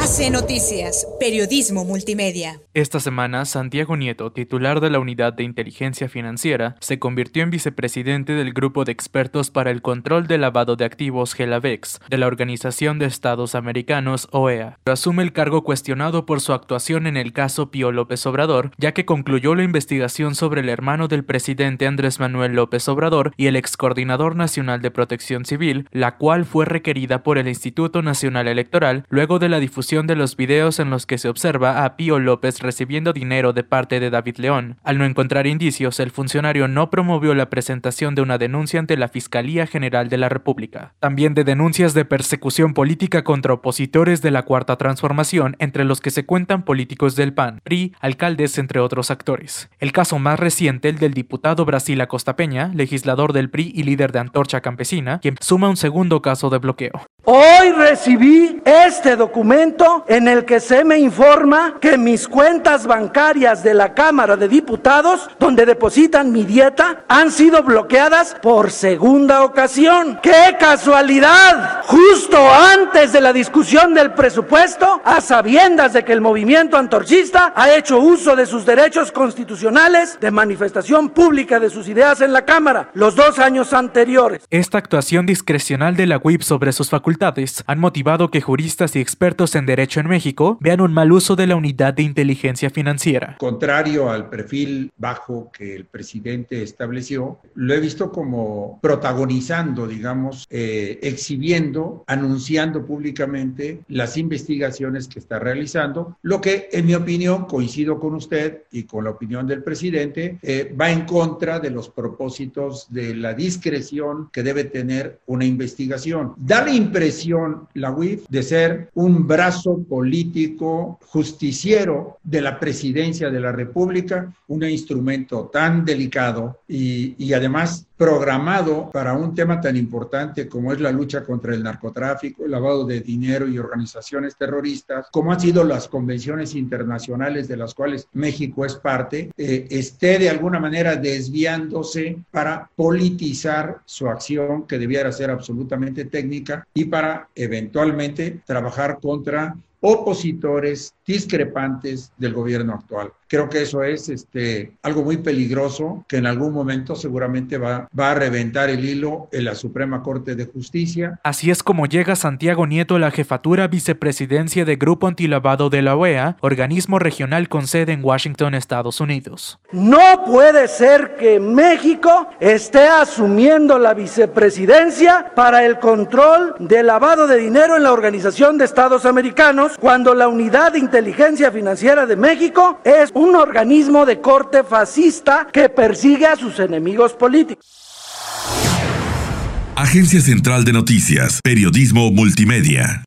Hace Noticias, Periodismo Multimedia. Esta semana, Santiago Nieto, titular de la Unidad de Inteligencia Financiera, se convirtió en vicepresidente del Grupo de Expertos para el Control del Lavado de Activos GELAVEX, de la Organización de Estados Americanos, OEA. Asume el cargo cuestionado por su actuación en el caso Pío López Obrador, ya que concluyó la investigación sobre el hermano del presidente Andrés Manuel López Obrador y el ex coordinador nacional de protección civil, la cual fue requerida por el Instituto Nacional Electoral luego de la difusión de los videos en los que se observa a Pío López recibiendo dinero de parte de David León. Al no encontrar indicios, el funcionario no promovió la presentación de una denuncia ante la Fiscalía General de la República. También de denuncias de persecución política contra opositores de la Cuarta Transformación, entre los que se cuentan políticos del PAN, PRI, alcaldes, entre otros actores. El caso más reciente, el del diputado Brasil Acosta Peña, legislador del PRI y líder de Antorcha Campesina, quien suma un segundo caso de bloqueo. Hoy recibí este documento en el que se me informa que mis cuentas bancarias de la Cámara de Diputados, donde depositan mi dieta, han sido bloqueadas por segunda ocasión. ¡Qué casualidad! Justo antes de la discusión del presupuesto, a sabiendas de que el movimiento antorchista ha hecho uso de sus derechos constitucionales de manifestación pública de sus ideas en la Cámara, los dos años anteriores. Esta actuación discrecional de la UIP sobre sus facultades han motivado que juristas y expertos en derecho en México vean un mal uso de la unidad de inteligencia financiera. Contrario al perfil bajo que el presidente estableció, lo he visto como protagonizando, digamos, eh, exhibiendo, anunciando públicamente las investigaciones que está realizando, lo que en mi opinión, coincido con usted y con la opinión del presidente, eh, va en contra de los propósitos de la discreción que debe tener una investigación. Da la impresión la UIF de ser un brazo político justiciero de la presidencia de la República, un instrumento tan delicado y, y además programado para un tema tan importante como es la lucha contra el narcotráfico, el lavado de dinero y organizaciones terroristas, como han sido las convenciones internacionales de las cuales México es parte, eh, esté de alguna manera desviándose para politizar su acción que debiera ser absolutamente técnica y para eventualmente trabajar contra opositores discrepantes del gobierno actual. Creo que eso es este, algo muy peligroso que en algún momento seguramente va, va a reventar el hilo en la Suprema Corte de Justicia. Así es como llega Santiago Nieto a la jefatura vicepresidencia de Grupo Antilavado de la OEA, organismo regional con sede en Washington, Estados Unidos. No puede ser que México esté asumiendo la vicepresidencia para el control del lavado de dinero en la Organización de Estados Americanos cuando la Unidad de Inteligencia Financiera de México es un organismo de corte fascista que persigue a sus enemigos políticos. Agencia Central de Noticias, Periodismo Multimedia.